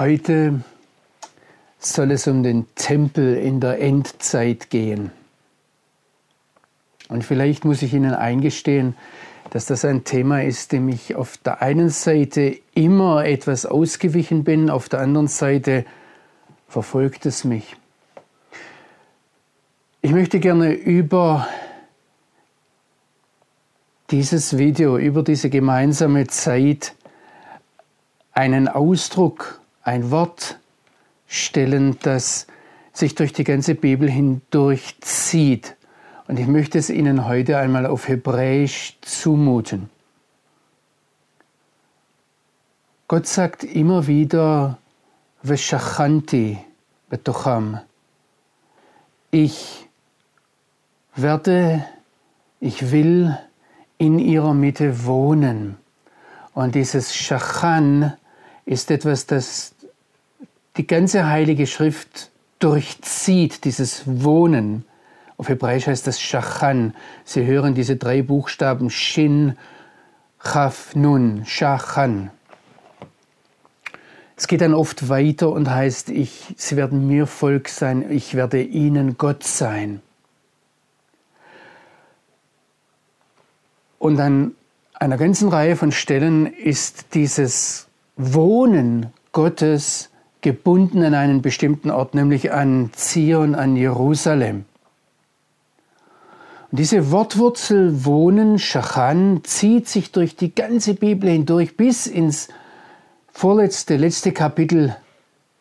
Heute soll es um den Tempel in der Endzeit gehen. Und vielleicht muss ich Ihnen eingestehen, dass das ein Thema ist, dem ich auf der einen Seite immer etwas ausgewichen bin, auf der anderen Seite verfolgt es mich. Ich möchte gerne über dieses Video, über diese gemeinsame Zeit einen Ausdruck, ein Wort stellen, das sich durch die ganze Bibel hindurch zieht. Und ich möchte es Ihnen heute einmal auf Hebräisch zumuten. Gott sagt immer wieder, Veshachanti betocham. Ich werde, ich will in ihrer Mitte wohnen. Und dieses Shachan ist etwas, das die ganze Heilige Schrift durchzieht, dieses Wohnen. Auf Hebräisch heißt das Shachan. Sie hören diese drei Buchstaben Shin, Chaf, Nun, Shachan. Es geht dann oft weiter und heißt, ich, sie werden mir Volk sein, ich werde ihnen Gott sein. Und an einer ganzen Reihe von Stellen ist dieses Wohnen Gottes gebunden an einen bestimmten Ort, nämlich an Zion, an Jerusalem. Und diese Wortwurzel Wohnen, Schachan, zieht sich durch die ganze Bibel hindurch bis ins vorletzte, letzte Kapitel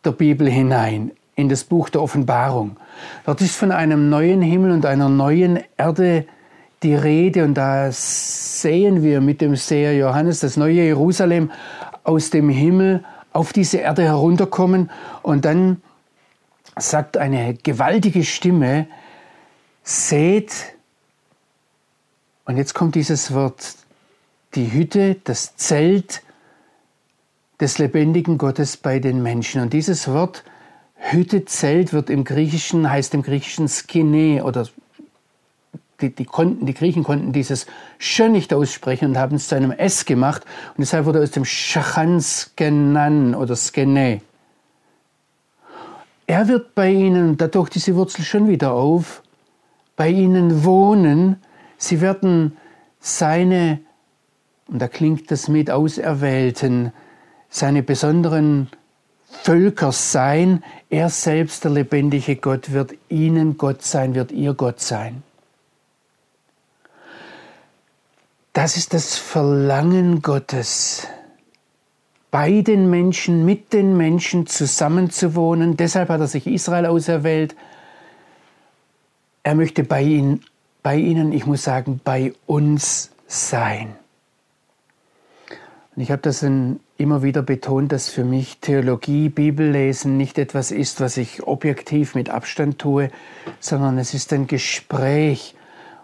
der Bibel hinein, in das Buch der Offenbarung. Dort ist von einem neuen Himmel und einer neuen Erde die Rede und da sehen wir mit dem Seher Johannes das neue Jerusalem aus dem Himmel auf diese Erde herunterkommen und dann sagt eine gewaltige Stimme, seht, und jetzt kommt dieses Wort, die Hütte, das Zelt des lebendigen Gottes bei den Menschen. Und dieses Wort Hütte, Zelt wird im Griechischen, heißt im Griechischen Skine oder die, die, konnten, die Griechen konnten dieses Sch nicht aussprechen und haben es zu einem S gemacht und deshalb wurde aus dem Schachan Skenan oder Skene. Er wird bei ihnen, da taucht diese Wurzel schon wieder auf, bei ihnen wohnen. Sie werden seine, und da klingt das mit Auserwählten, seine besonderen Völker sein. Er selbst, der lebendige Gott, wird ihnen Gott sein, wird ihr Gott sein. Das ist das Verlangen Gottes, bei den Menschen, mit den Menschen zusammenzuwohnen. Deshalb hat er sich Israel auserwählt. Er möchte bei ihnen, bei ihnen, ich muss sagen, bei uns sein. Und ich habe das immer wieder betont, dass für mich Theologie, Bibellesen nicht etwas ist, was ich objektiv mit Abstand tue, sondern es ist ein Gespräch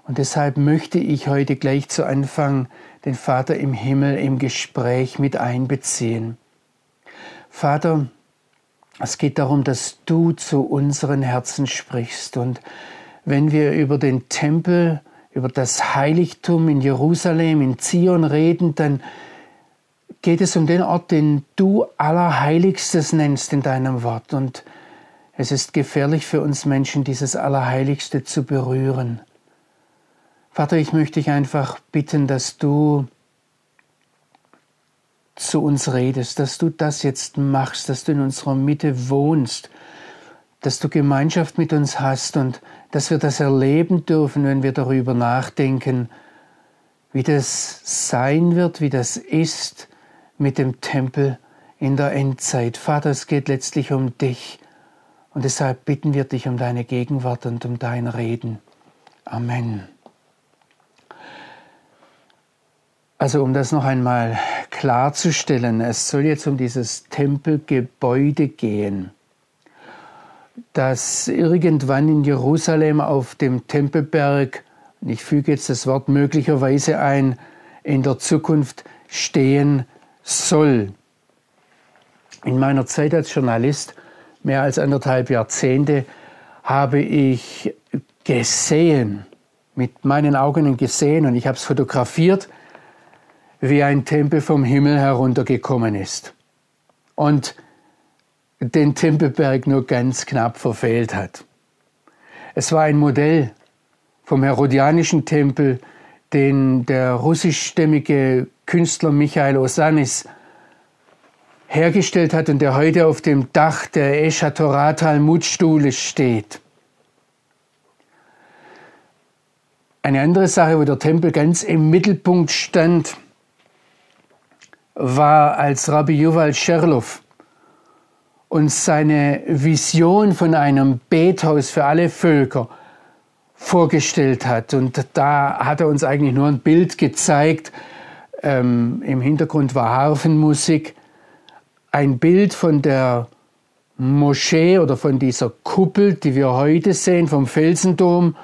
und deshalb möchte ich heute gleich zu Anfang den Vater im Himmel im Gespräch mit einbeziehen. Vater, es geht darum, dass du zu unseren Herzen sprichst. Und wenn wir über den Tempel, über das Heiligtum in Jerusalem, in Zion reden, dann geht es um den Ort, den du Allerheiligstes nennst in deinem Wort. Und es ist gefährlich für uns Menschen, dieses Allerheiligste zu berühren. Vater, ich möchte dich einfach bitten, dass du zu uns redest, dass du das jetzt machst, dass du in unserer Mitte wohnst, dass du Gemeinschaft mit uns hast und dass wir das erleben dürfen, wenn wir darüber nachdenken, wie das sein wird, wie das ist mit dem Tempel in der Endzeit. Vater, es geht letztlich um dich und deshalb bitten wir dich um deine Gegenwart und um dein Reden. Amen. Also um das noch einmal klarzustellen, es soll jetzt um dieses Tempelgebäude gehen, das irgendwann in Jerusalem auf dem Tempelberg, und ich füge jetzt das Wort möglicherweise ein, in der Zukunft stehen soll. In meiner Zeit als Journalist, mehr als anderthalb Jahrzehnte, habe ich gesehen, mit meinen Augen gesehen und ich habe es fotografiert, wie ein Tempel vom Himmel heruntergekommen ist. Und den Tempelberg nur ganz knapp verfehlt hat. Es war ein Modell vom Herodianischen Tempel, den der russischstämmige Künstler Michael Osanis hergestellt hat und der heute auf dem Dach der Escha Torah Talmudstule steht. Eine andere Sache, wo der Tempel ganz im Mittelpunkt stand, war, als Rabbi Yuval Sherloff uns seine Vision von einem Bethaus für alle Völker vorgestellt hat. Und da hat er uns eigentlich nur ein Bild gezeigt. Ähm, Im Hintergrund war Harfenmusik. Ein Bild von der Moschee oder von dieser Kuppel, die wir heute sehen, vom Felsendom.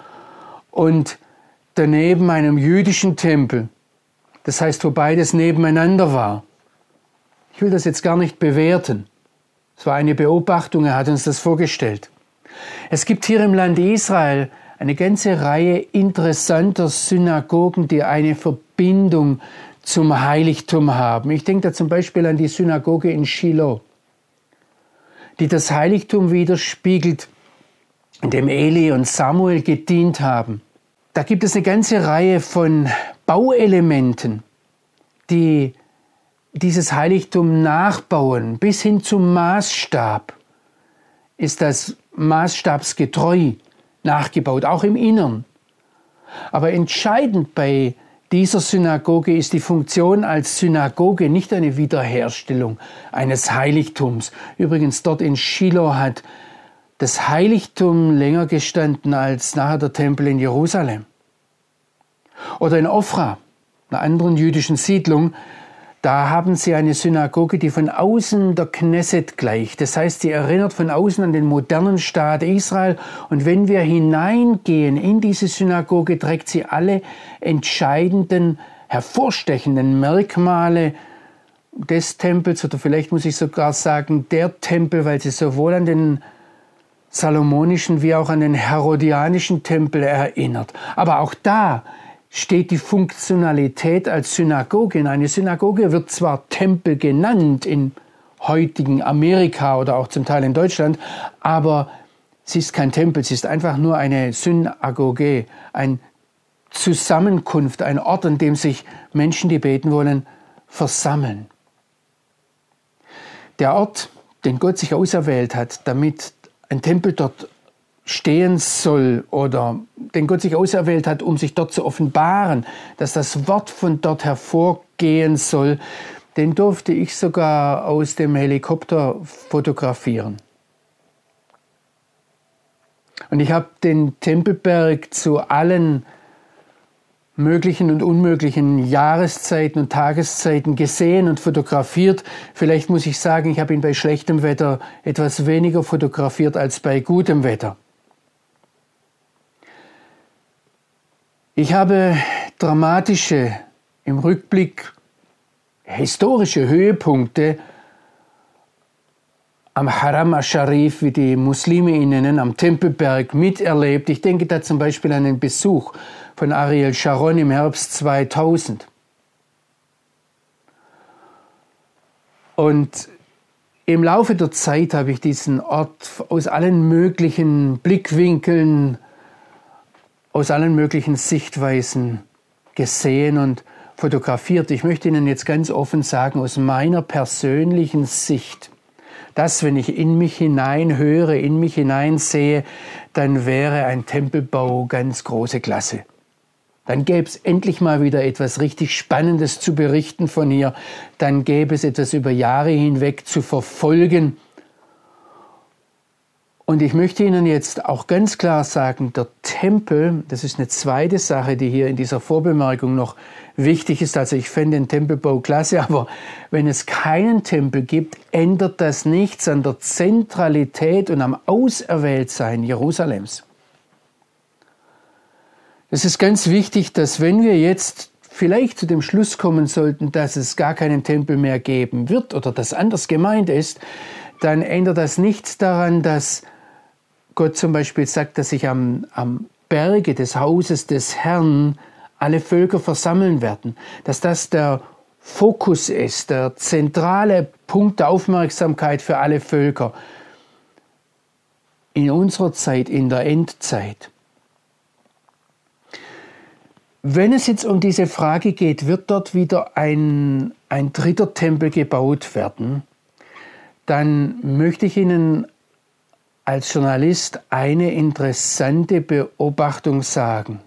Und daneben einem jüdischen Tempel. Das heißt, wo beides nebeneinander war. Ich will das jetzt gar nicht bewerten. Es war eine Beobachtung, er hat uns das vorgestellt. Es gibt hier im Land Israel eine ganze Reihe interessanter Synagogen, die eine Verbindung zum Heiligtum haben. Ich denke da zum Beispiel an die Synagoge in Shiloh, die das Heiligtum widerspiegelt, in dem Eli und Samuel gedient haben. Da gibt es eine ganze Reihe von Bauelementen, die dieses Heiligtum nachbauen, bis hin zum Maßstab ist das maßstabsgetreu nachgebaut, auch im Innern. Aber entscheidend bei dieser Synagoge ist die Funktion als Synagoge nicht eine Wiederherstellung eines Heiligtums. Übrigens dort in Shiloh hat das Heiligtum länger gestanden als nachher der Tempel in Jerusalem. Oder in Ofra, einer anderen jüdischen Siedlung, da haben sie eine Synagoge, die von außen der Knesset gleicht. Das heißt, sie erinnert von außen an den modernen Staat Israel. Und wenn wir hineingehen in diese Synagoge, trägt sie alle entscheidenden, hervorstechenden Merkmale des Tempels oder vielleicht muss ich sogar sagen der Tempel, weil sie sowohl an den salomonischen wie auch an den herodianischen Tempel erinnert. Aber auch da steht die Funktionalität als Synagoge. Eine Synagoge wird zwar Tempel genannt in heutigen Amerika oder auch zum Teil in Deutschland, aber sie ist kein Tempel, sie ist einfach nur eine Synagoge, eine Zusammenkunft, ein Ort, an dem sich Menschen, die beten wollen, versammeln. Der Ort, den Gott sich auserwählt hat, damit ein Tempel dort stehen soll oder den Gott sich auserwählt hat, um sich dort zu offenbaren, dass das Wort von dort hervorgehen soll, den durfte ich sogar aus dem Helikopter fotografieren. Und ich habe den Tempelberg zu allen möglichen und unmöglichen Jahreszeiten und Tageszeiten gesehen und fotografiert. Vielleicht muss ich sagen, ich habe ihn bei schlechtem Wetter etwas weniger fotografiert als bei gutem Wetter. Ich habe dramatische, im Rückblick historische Höhepunkte am Haram al-Sharif, wie die Muslime ihn nennen, am Tempelberg miterlebt. Ich denke da zum Beispiel an den Besuch von Ariel Sharon im Herbst 2000. Und im Laufe der Zeit habe ich diesen Ort aus allen möglichen Blickwinkeln aus allen möglichen Sichtweisen gesehen und fotografiert. Ich möchte Ihnen jetzt ganz offen sagen, aus meiner persönlichen Sicht, dass wenn ich in mich hinein höre, in mich hinein sehe, dann wäre ein Tempelbau ganz große Klasse. Dann gäbe es endlich mal wieder etwas richtig Spannendes zu berichten von hier. Dann gäbe es etwas über Jahre hinweg zu verfolgen. Und ich möchte Ihnen jetzt auch ganz klar sagen, der Tempel, das ist eine zweite Sache, die hier in dieser Vorbemerkung noch wichtig ist. Also ich fände den Tempelbau klasse, aber wenn es keinen Tempel gibt, ändert das nichts an der Zentralität und am Auserwähltsein Jerusalems. Es ist ganz wichtig, dass wenn wir jetzt vielleicht zu dem Schluss kommen sollten, dass es gar keinen Tempel mehr geben wird oder das anders gemeint ist, dann ändert das nichts daran, dass Gott zum Beispiel sagt, dass sich am, am Berge des Hauses des Herrn alle Völker versammeln werden, dass das der Fokus ist, der zentrale Punkt der Aufmerksamkeit für alle Völker in unserer Zeit, in der Endzeit. Wenn es jetzt um diese Frage geht, wird dort wieder ein, ein dritter Tempel gebaut werden, dann möchte ich Ihnen als Journalist eine interessante Beobachtung sagen.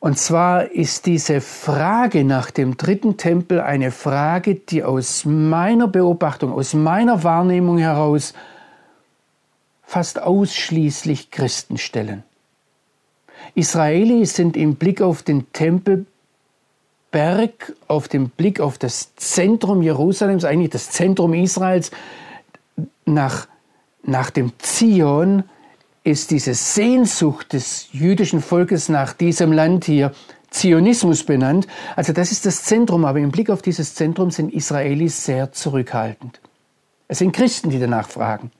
Und zwar ist diese Frage nach dem dritten Tempel eine Frage, die aus meiner Beobachtung, aus meiner Wahrnehmung heraus fast ausschließlich Christen stellen. Israelis sind im Blick auf den Tempelberg, auf den Blick auf das Zentrum Jerusalems, eigentlich das Zentrum Israels, nach, nach dem Zion, ist diese Sehnsucht des jüdischen Volkes nach diesem Land hier Zionismus benannt. Also das ist das Zentrum, aber im Blick auf dieses Zentrum sind Israelis sehr zurückhaltend. Es sind Christen, die danach fragen.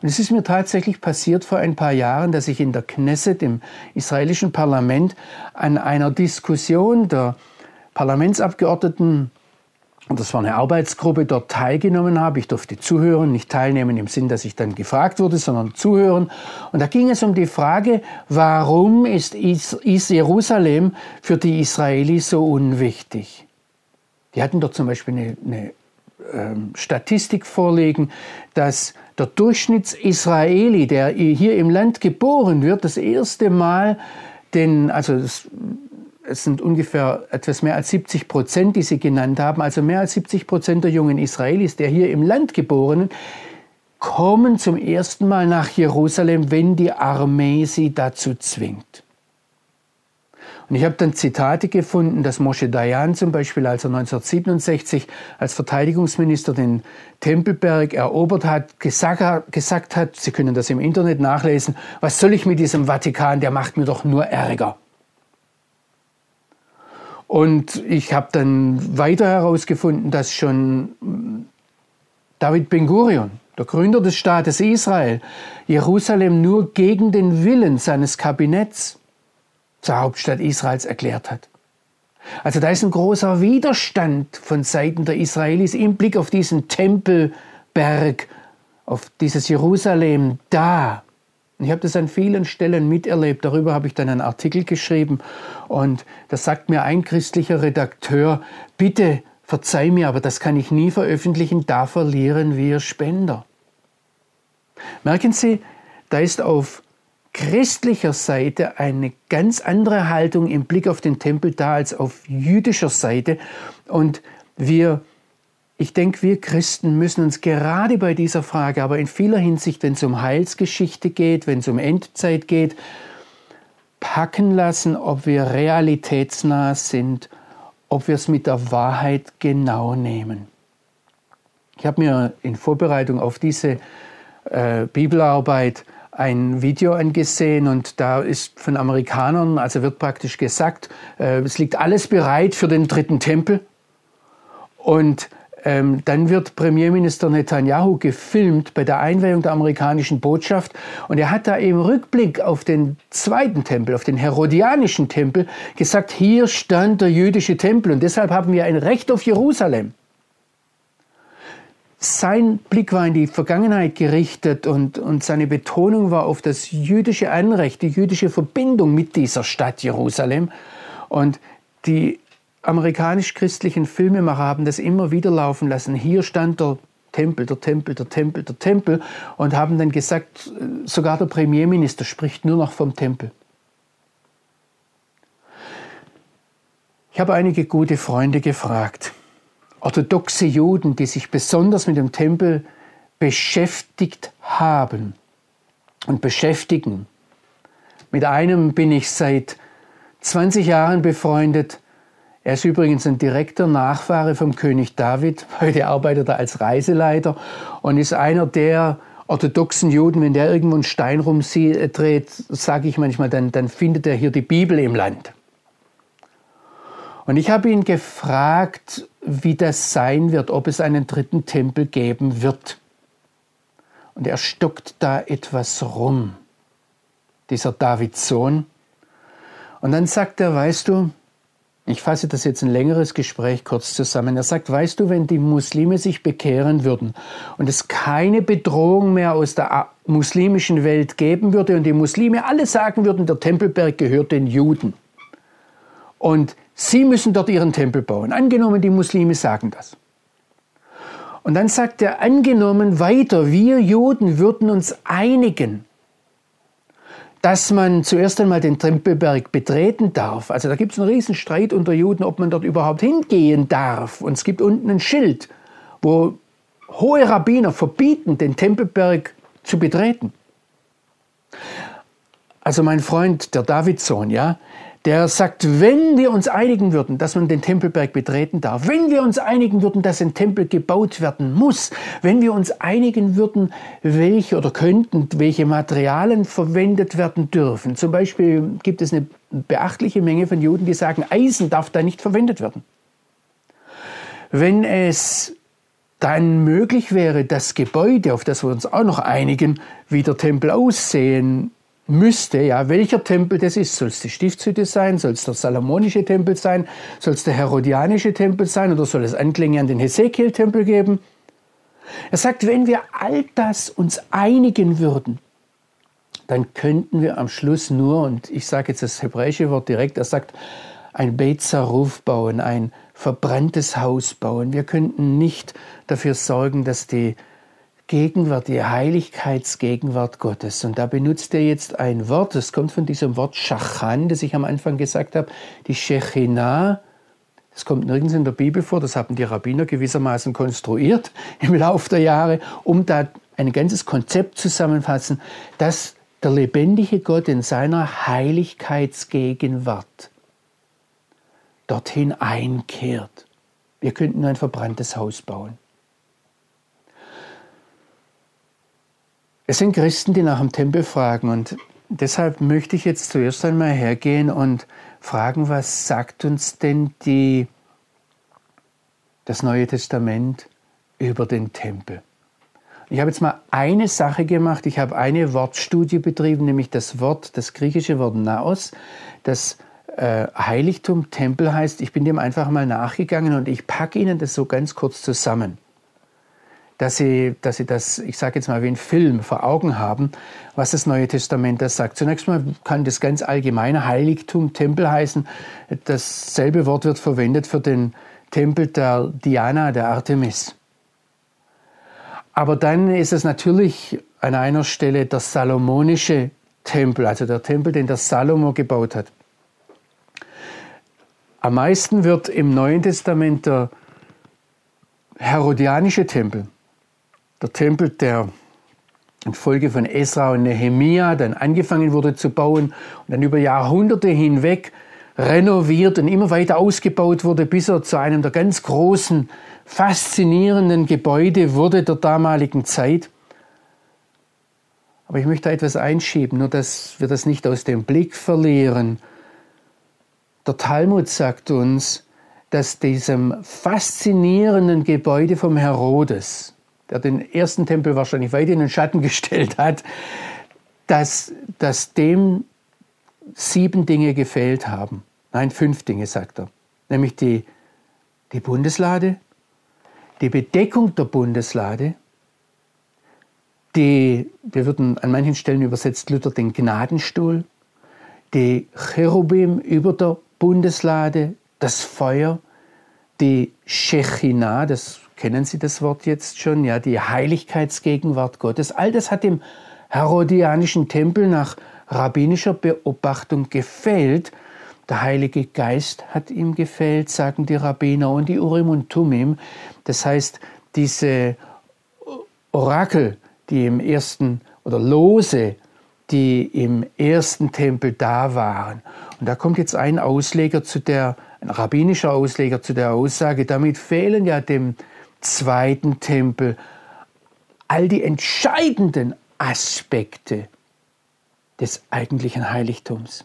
Und es ist mir tatsächlich passiert vor ein paar Jahren, dass ich in der Knesset, im israelischen Parlament, an einer Diskussion der Parlamentsabgeordneten, und das war eine Arbeitsgruppe, dort teilgenommen habe. Ich durfte zuhören, nicht teilnehmen im Sinn, dass ich dann gefragt wurde, sondern zuhören. Und da ging es um die Frage, warum ist, Jerusalem für die Israelis so unwichtig? Die hatten dort zum Beispiel eine, eine ähm, Statistik vorlegen, dass der Durchschnittsisraeli, der hier im Land geboren wird, das erste Mal den, also das, es sind ungefähr etwas mehr als 70 Prozent, die Sie genannt haben, also mehr als 70 Prozent der jungen Israelis, der hier im Land geborenen, kommen zum ersten Mal nach Jerusalem, wenn die Armee sie dazu zwingt. Und ich habe dann Zitate gefunden, dass Moshe Dayan zum Beispiel, als er 1967 als Verteidigungsminister den Tempelberg erobert hat, gesagt, gesagt hat, Sie können das im Internet nachlesen, was soll ich mit diesem Vatikan, der macht mir doch nur Ärger. Und ich habe dann weiter herausgefunden, dass schon David Ben-Gurion, der Gründer des Staates Israel, Jerusalem nur gegen den Willen seines Kabinetts zur Hauptstadt Israels erklärt hat. Also da ist ein großer Widerstand von Seiten der Israelis im Blick auf diesen Tempelberg, auf dieses Jerusalem da. Ich habe das an vielen Stellen miterlebt. Darüber habe ich dann einen Artikel geschrieben. Und da sagt mir ein christlicher Redakteur, bitte verzeih mir, aber das kann ich nie veröffentlichen, da verlieren wir Spender. Merken Sie, da ist auf christlicher Seite eine ganz andere Haltung im Blick auf den Tempel da als auf jüdischer Seite. Und wir, ich denke, wir Christen müssen uns gerade bei dieser Frage, aber in vieler Hinsicht, wenn es um Heilsgeschichte geht, wenn es um Endzeit geht, packen lassen, ob wir realitätsnah sind, ob wir es mit der Wahrheit genau nehmen. Ich habe mir in Vorbereitung auf diese äh, Bibelarbeit ein Video angesehen und da ist von Amerikanern, also wird praktisch gesagt, äh, es liegt alles bereit für den dritten Tempel. Und ähm, dann wird Premierminister Netanyahu gefilmt bei der Einweihung der amerikanischen Botschaft. Und er hat da im Rückblick auf den zweiten Tempel, auf den Herodianischen Tempel gesagt, hier stand der jüdische Tempel. Und deshalb haben wir ein Recht auf Jerusalem. Sein Blick war in die Vergangenheit gerichtet und, und seine Betonung war auf das jüdische Anrecht, die jüdische Verbindung mit dieser Stadt Jerusalem. Und die amerikanisch-christlichen Filmemacher haben das immer wieder laufen lassen. Hier stand der Tempel, der Tempel, der Tempel, der Tempel und haben dann gesagt, sogar der Premierminister spricht nur noch vom Tempel. Ich habe einige gute Freunde gefragt, orthodoxe Juden, die sich besonders mit dem Tempel beschäftigt haben und beschäftigen. Mit einem bin ich seit 20 Jahren befreundet. Er ist übrigens ein direkter Nachfahre vom König David. Heute arbeitet er als Reiseleiter und ist einer der orthodoxen Juden. Wenn der irgendwo einen Stein rumdreht, sage ich manchmal, dann, dann findet er hier die Bibel im Land. Und ich habe ihn gefragt, wie das sein wird, ob es einen dritten Tempel geben wird. Und er stockt da etwas rum, dieser Davids Sohn. Und dann sagt er, weißt du, Ich fasse das jetzt ein längeres Gespräch kurz zusammen. Er sagt, weißt du, wenn die Muslime sich bekehren würden und es keine Bedrohung mehr aus der muslimischen Welt geben würde und die Muslime alle sagen würden, der Tempelberg gehört den Juden. Und sie müssen dort ihren Tempel bauen. Angenommen, die Muslime sagen das. Und dann sagt er, angenommen weiter, wir Juden würden uns einigen dass man zuerst einmal den Tempelberg betreten darf. Also da gibt es einen riesen Streit unter Juden, ob man dort überhaupt hingehen darf. Und es gibt unten ein Schild, wo hohe Rabbiner verbieten, den Tempelberg zu betreten. Also mein Freund, der Davidsohn, ja, der sagt, wenn wir uns einigen würden, dass man den Tempelberg betreten darf, wenn wir uns einigen würden, dass ein Tempel gebaut werden muss, wenn wir uns einigen würden, welche oder könnten, welche Materialien verwendet werden dürfen. Zum Beispiel gibt es eine beachtliche Menge von Juden, die sagen, Eisen darf da nicht verwendet werden. Wenn es dann möglich wäre, das Gebäude, auf das wir uns auch noch einigen, wie der Tempel aussehen müsste, ja, welcher Tempel das ist. Soll es die Stiftshütte sein? Soll es der salomonische Tempel sein? Soll es der herodianische Tempel sein? Oder soll es Anklänge an den Hesekiel-Tempel geben? Er sagt, wenn wir all das uns einigen würden, dann könnten wir am Schluss nur, und ich sage jetzt das hebräische Wort direkt, er sagt, ein Beit Zaruf bauen, ein verbranntes Haus bauen. Wir könnten nicht dafür sorgen, dass die Gegenwart, die Heiligkeitsgegenwart Gottes. Und da benutzt er jetzt ein Wort, das kommt von diesem Wort Schachan, das ich am Anfang gesagt habe, die Shechinah. Das kommt nirgends in der Bibel vor, das haben die Rabbiner gewissermaßen konstruiert im Laufe der Jahre, um da ein ganzes Konzept zusammenfassen, dass der lebendige Gott in seiner Heiligkeitsgegenwart dorthin einkehrt. Wir könnten ein verbranntes Haus bauen. Es sind Christen, die nach dem Tempel fragen und deshalb möchte ich jetzt zuerst einmal hergehen und fragen, was sagt uns denn die, das Neue Testament über den Tempel? Ich habe jetzt mal eine Sache gemacht. Ich habe eine Wortstudie betrieben, nämlich das Wort, das griechische Wort Naos, das äh, Heiligtum, Tempel heißt. Ich bin dem einfach mal nachgegangen und ich packe Ihnen das so ganz kurz zusammen dass sie, dass sie das, ich sage jetzt mal wie ein Film vor Augen haben, was das Neue Testament da sagt. Zunächst mal kann das ganz allgemeine Heiligtum, Tempel heißen. Dasselbe Wort wird verwendet für den Tempel der Diana, der Artemis. Aber dann ist es natürlich an einer Stelle der salomonische Tempel, also der Tempel, den der Salomo gebaut hat. Am meisten wird im Neuen Testament der herodianische Tempel der Tempel, der infolge von Esra und Nehemia dann angefangen wurde zu bauen und dann über Jahrhunderte hinweg renoviert und immer weiter ausgebaut wurde, bis er zu einem der ganz großen, faszinierenden Gebäude wurde der damaligen Zeit. Aber ich möchte etwas einschieben, nur dass wir das nicht aus dem Blick verlieren. Der Talmud sagt uns, dass diesem faszinierenden Gebäude vom Herodes, der den ersten Tempel wahrscheinlich weit in den Schatten gestellt hat, dass, dass dem sieben Dinge gefehlt haben. Nein, fünf Dinge, sagt er. Nämlich die, die Bundeslade, die Bedeckung der Bundeslade, die, wir würden an manchen Stellen übersetzt Luther den Gnadenstuhl, die Cherubim über der Bundeslade, das Feuer, die Shechinah, das kennen Sie das Wort jetzt schon? Ja, die Heiligkeitsgegenwart Gottes. All das hat dem herodianischen Tempel nach rabbinischer Beobachtung gefehlt. Der Heilige Geist hat ihm gefehlt, sagen die Rabbiner und die Urim und Tumim. Das heißt, diese Orakel, die im ersten oder Lose, die im ersten Tempel da waren. Und da kommt jetzt ein Ausleger zu der, ein rabbinischer Ausleger zu der Aussage, damit fehlen ja dem zweiten Tempel all die entscheidenden Aspekte des eigentlichen Heiligtums.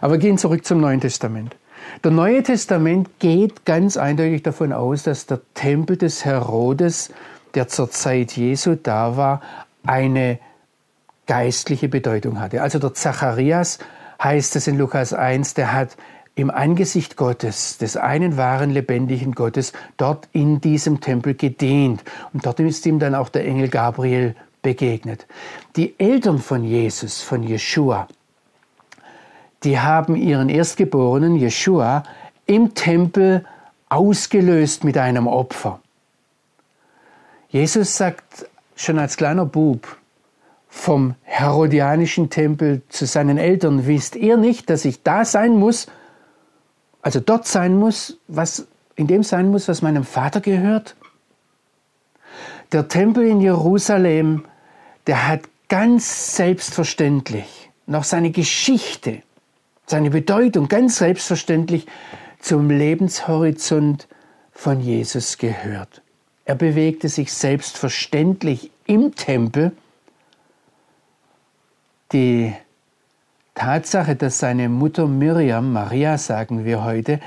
Aber gehen zurück zum Neuen Testament. Der Neue Testament geht ganz eindeutig davon aus, dass der Tempel des Herodes, der zur Zeit Jesu da war, eine geistliche Bedeutung hatte. Also der Zacharias heißt es in Lukas 1, der hat im Angesicht Gottes, des einen wahren lebendigen Gottes, dort in diesem Tempel gedient. Und dort ist ihm dann auch der Engel Gabriel begegnet. Die Eltern von Jesus, von Jeshua, die haben ihren Erstgeborenen, Jeshua, im Tempel ausgelöst mit einem Opfer. Jesus sagt schon als kleiner Bub vom herodianischen Tempel zu seinen Eltern, wisst ihr nicht, dass ich da sein muss, also dort sein muss, was in dem sein muss, was meinem Vater gehört? Der Tempel in Jerusalem, der hat ganz selbstverständlich noch seine Geschichte, seine Bedeutung ganz selbstverständlich zum Lebenshorizont von Jesus gehört. Er bewegte sich selbstverständlich im Tempel. Die Tatsache, dass seine Mutter Miriam, Maria sagen wir heute,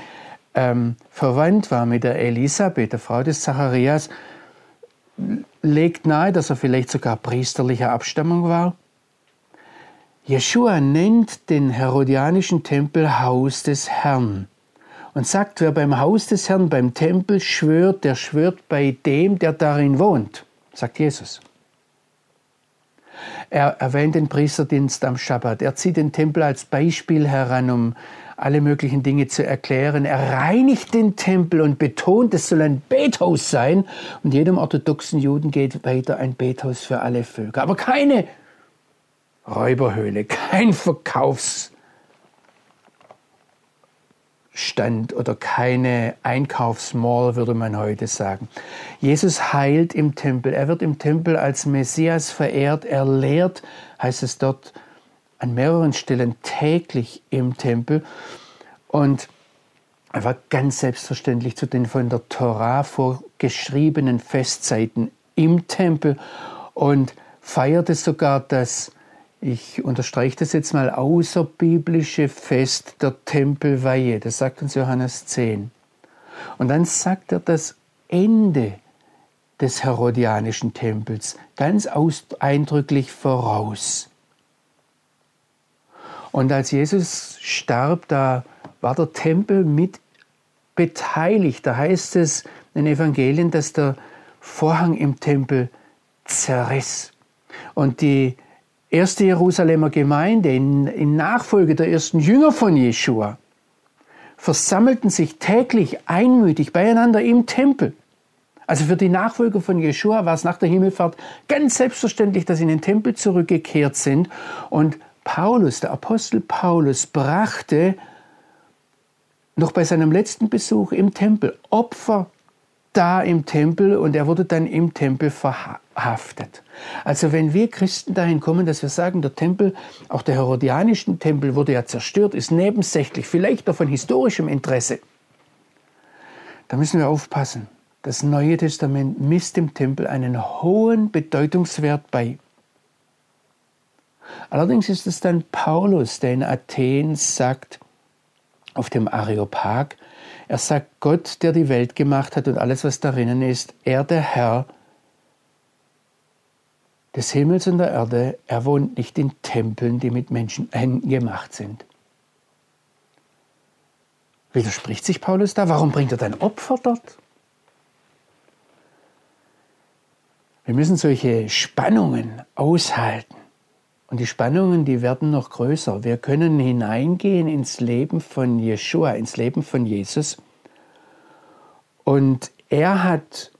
ähm, verwandt war mit der Elisabeth, der Frau des Zacharias, legt nahe, dass er vielleicht sogar priesterlicher Abstammung war. Jeschua nennt den herodianischen Tempel Haus des Herrn und sagt, wer beim Haus des Herrn, beim Tempel schwört, der schwört bei dem, der darin wohnt, sagt Jesus. Er erwähnt den Priesterdienst am Schabbat. Er zieht den Tempel als Beispiel heran, um alle möglichen Dinge zu erklären. Er reinigt den Tempel und betont, es soll ein Bethaus sein. Und jedem orthodoxen Juden geht weiter ein Bethaus für alle Völker. Aber keine Räuberhöhle, kein Verkaufs Stand oder keine Einkaufsmall, würde man heute sagen. Jesus heilt im Tempel. Er wird im Tempel als Messias verehrt. Er lehrt, heißt es dort an mehreren Stellen täglich im Tempel. Und er war ganz selbstverständlich zu den von der Torah vorgeschriebenen Festzeiten im Tempel und feierte sogar das ich unterstreiche das jetzt mal, außerbiblische Fest der Tempelweihe. Das sagt uns Johannes 10. Und dann sagt er das Ende des herodianischen Tempels ganz eindrücklich voraus. Und als Jesus starb, da war der Tempel mit beteiligt. Da heißt es in den Evangelien, dass der Vorhang im Tempel zerriss. Und die erste Jerusalemer Gemeinde in, in Nachfolge der ersten Jünger von Jeschua versammelten sich täglich einmütig beieinander im Tempel. Also für die Nachfolger von Jeschua war es nach der Himmelfahrt ganz selbstverständlich, dass sie in den Tempel zurückgekehrt sind. Und Paulus, der Apostel Paulus, brachte noch bei seinem letzten Besuch im Tempel Opfer da im Tempel und er wurde dann im Tempel verhaftet. Also wenn wir Christen dahin kommen, dass wir sagen, der Tempel, auch der herodianische Tempel wurde ja zerstört, ist nebensächlich, vielleicht auch von historischem Interesse, da müssen wir aufpassen. Das Neue Testament misst dem Tempel einen hohen Bedeutungswert bei. Allerdings ist es dann Paulus, der in Athen sagt, auf dem Areopag, er sagt, Gott, der die Welt gemacht hat und alles, was darinnen ist, er der Herr des Himmels und der Erde, er wohnt nicht in Tempeln, die mit Menschenhänden gemacht sind. Widerspricht sich Paulus da? Warum bringt er dann Opfer dort? Wir müssen solche Spannungen aushalten. Und die Spannungen, die werden noch größer. Wir können hineingehen ins Leben von Jeshua, ins Leben von Jesus. Und er hat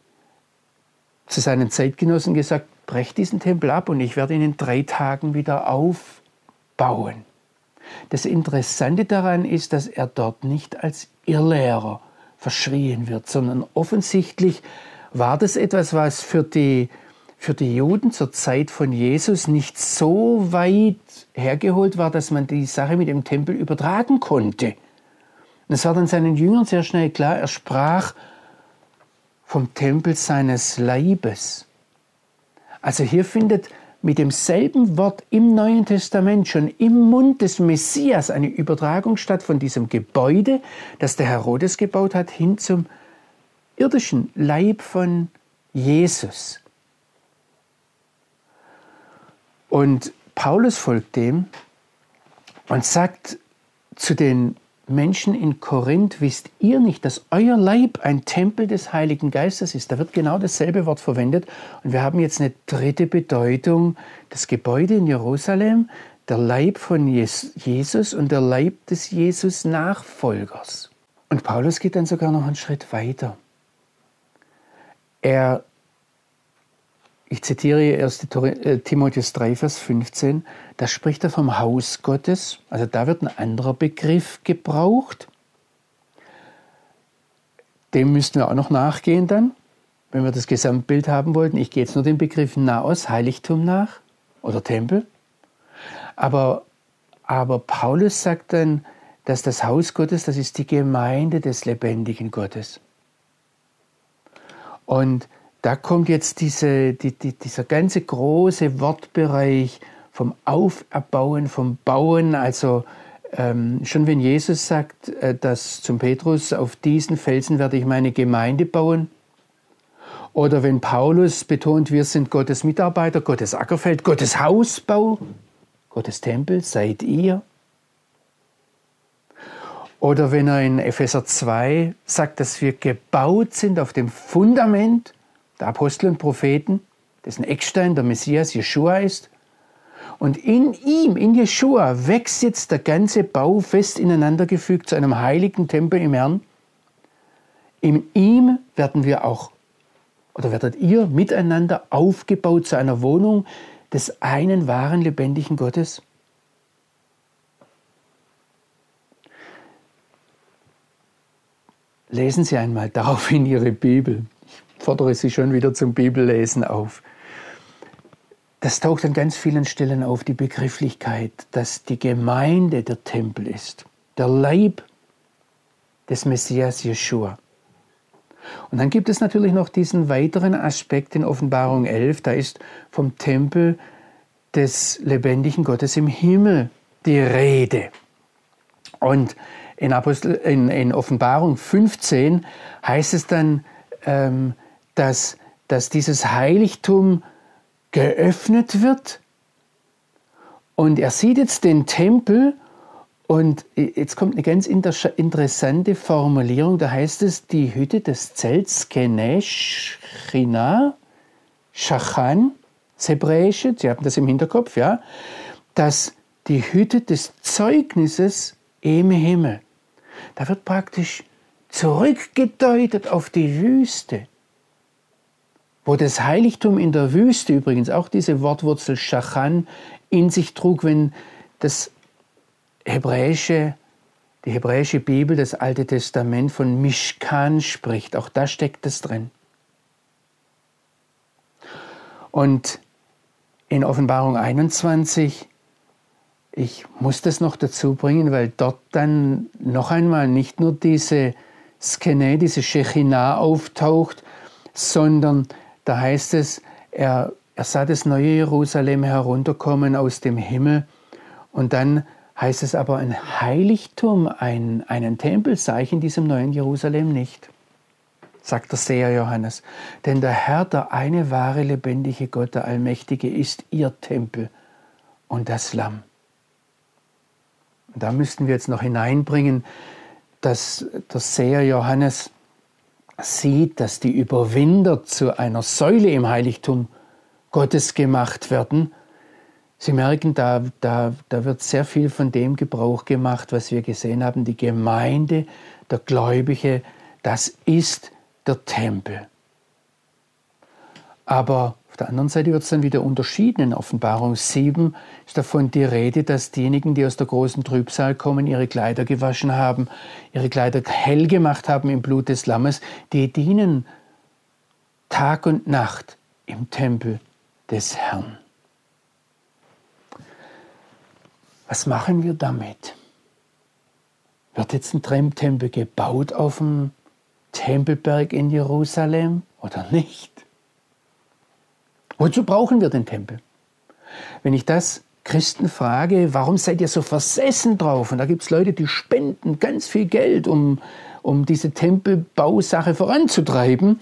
zu seinen Zeitgenossen gesagt, brecht diesen Tempel ab und ich werde ihn in drei Tagen wieder aufbauen. Das Interessante daran ist, dass er dort nicht als Irrlehrer verschrien wird, sondern offensichtlich war das etwas, was für die für die Juden zur Zeit von Jesus nicht so weit hergeholt war, dass man die Sache mit dem Tempel übertragen konnte. Es war dann seinen Jüngern sehr schnell klar, er sprach vom Tempel seines Leibes. Also hier findet mit demselben Wort im Neuen Testament schon im Mund des Messias eine Übertragung statt von diesem Gebäude, das der Herodes gebaut hat, hin zum irdischen Leib von Jesus. Und Paulus folgt dem und sagt zu den Menschen in Korinth, wisst ihr nicht, dass euer Leib ein Tempel des Heiligen Geistes ist? Da wird genau dasselbe Wort verwendet. Und wir haben jetzt eine dritte Bedeutung. Das Gebäude in Jerusalem, der Leib von Jesus und der Leib des Jesus-Nachfolgers. Und Paulus geht dann sogar noch einen Schritt weiter. Er ich zitiere 1. Äh, Timotheus 3, Vers 15, da spricht er vom Haus Gottes, also da wird ein anderer Begriff gebraucht. Dem müssten wir auch noch nachgehen dann, wenn wir das Gesamtbild haben wollten. Ich gehe jetzt nur den Begriff Naos, Heiligtum nach oder Tempel. Aber, aber Paulus sagt dann, dass das Haus Gottes, das ist die Gemeinde des lebendigen Gottes. Und da kommt jetzt diese, die, die, dieser ganze große Wortbereich vom Auferbauen, vom Bauen. Also ähm, schon wenn Jesus sagt, äh, dass zum Petrus, auf diesen Felsen werde ich meine Gemeinde bauen. Oder wenn Paulus betont, wir sind Gottes Mitarbeiter, Gottes Ackerfeld, Gottes Hausbau, Gottes Tempel, seid ihr. Oder wenn er in Epheser 2 sagt, dass wir gebaut sind auf dem Fundament der Apostel und Propheten, dessen Eckstein der Messias Jeshua ist. Und in ihm, in Jeshua, wächst jetzt der ganze Bau fest ineinandergefügt zu einem heiligen Tempel im Herrn. In ihm werden wir auch, oder werdet ihr miteinander aufgebaut zu einer Wohnung des einen wahren, lebendigen Gottes. Lesen Sie einmal darauf in Ihre Bibel fordere Sie schon wieder zum Bibellesen auf. Das taucht an ganz vielen Stellen auf, die Begrifflichkeit, dass die Gemeinde der Tempel ist, der Leib des Messias Jeschua. Und dann gibt es natürlich noch diesen weiteren Aspekt in Offenbarung 11, da ist vom Tempel des lebendigen Gottes im Himmel die Rede. Und in, Apostel, in, in Offenbarung 15 heißt es dann, ähm, dass, dass dieses Heiligtum geöffnet wird. Und er sieht jetzt den Tempel und jetzt kommt eine ganz interessante Formulierung, da heißt es, die Hütte des Zelts Kenesh, China, Shachan, das Hebräische, Sie haben das im Hinterkopf, ja, dass die Hütte des Zeugnisses im Himmel. Da wird praktisch zurückgedeutet auf die Wüste wo das Heiligtum in der Wüste übrigens auch diese Wortwurzel Shachan in sich trug, wenn das hebräische, die hebräische Bibel, das Alte Testament von Mishkan spricht. Auch da steckt es drin. Und in Offenbarung 21, ich muss das noch dazu bringen, weil dort dann noch einmal nicht nur diese Skene, diese Shechinah auftaucht, sondern da heißt es, er, er sah das neue Jerusalem herunterkommen aus dem Himmel und dann heißt es aber ein Heiligtum, ein, einen Tempel sah ich in diesem neuen Jerusalem nicht, sagt der Seher Johannes. Denn der Herr, der eine wahre lebendige Gott, der Allmächtige, ist ihr Tempel und das Lamm. Und da müssten wir jetzt noch hineinbringen, dass der Seher Johannes sieht, dass die Überwinder zu einer Säule im Heiligtum Gottes gemacht werden, Sie merken, da, da, da wird sehr viel von dem Gebrauch gemacht, was wir gesehen haben. Die Gemeinde, der Gläubige, das ist der Tempel. Aber auf der anderen Seite wird es dann wieder unterschieden. In Offenbarung 7 ist davon die Rede, dass diejenigen, die aus der großen Trübsal kommen, ihre Kleider gewaschen haben, ihre Kleider hell gemacht haben im Blut des Lammes, die dienen Tag und Nacht im Tempel des Herrn. Was machen wir damit? Wird jetzt ein Tempel gebaut auf dem Tempelberg in Jerusalem oder nicht? Wozu brauchen wir den Tempel? Wenn ich das Christen frage, warum seid ihr so versessen drauf? Und da gibt es Leute, die spenden ganz viel Geld, um, um diese Tempelbausache voranzutreiben.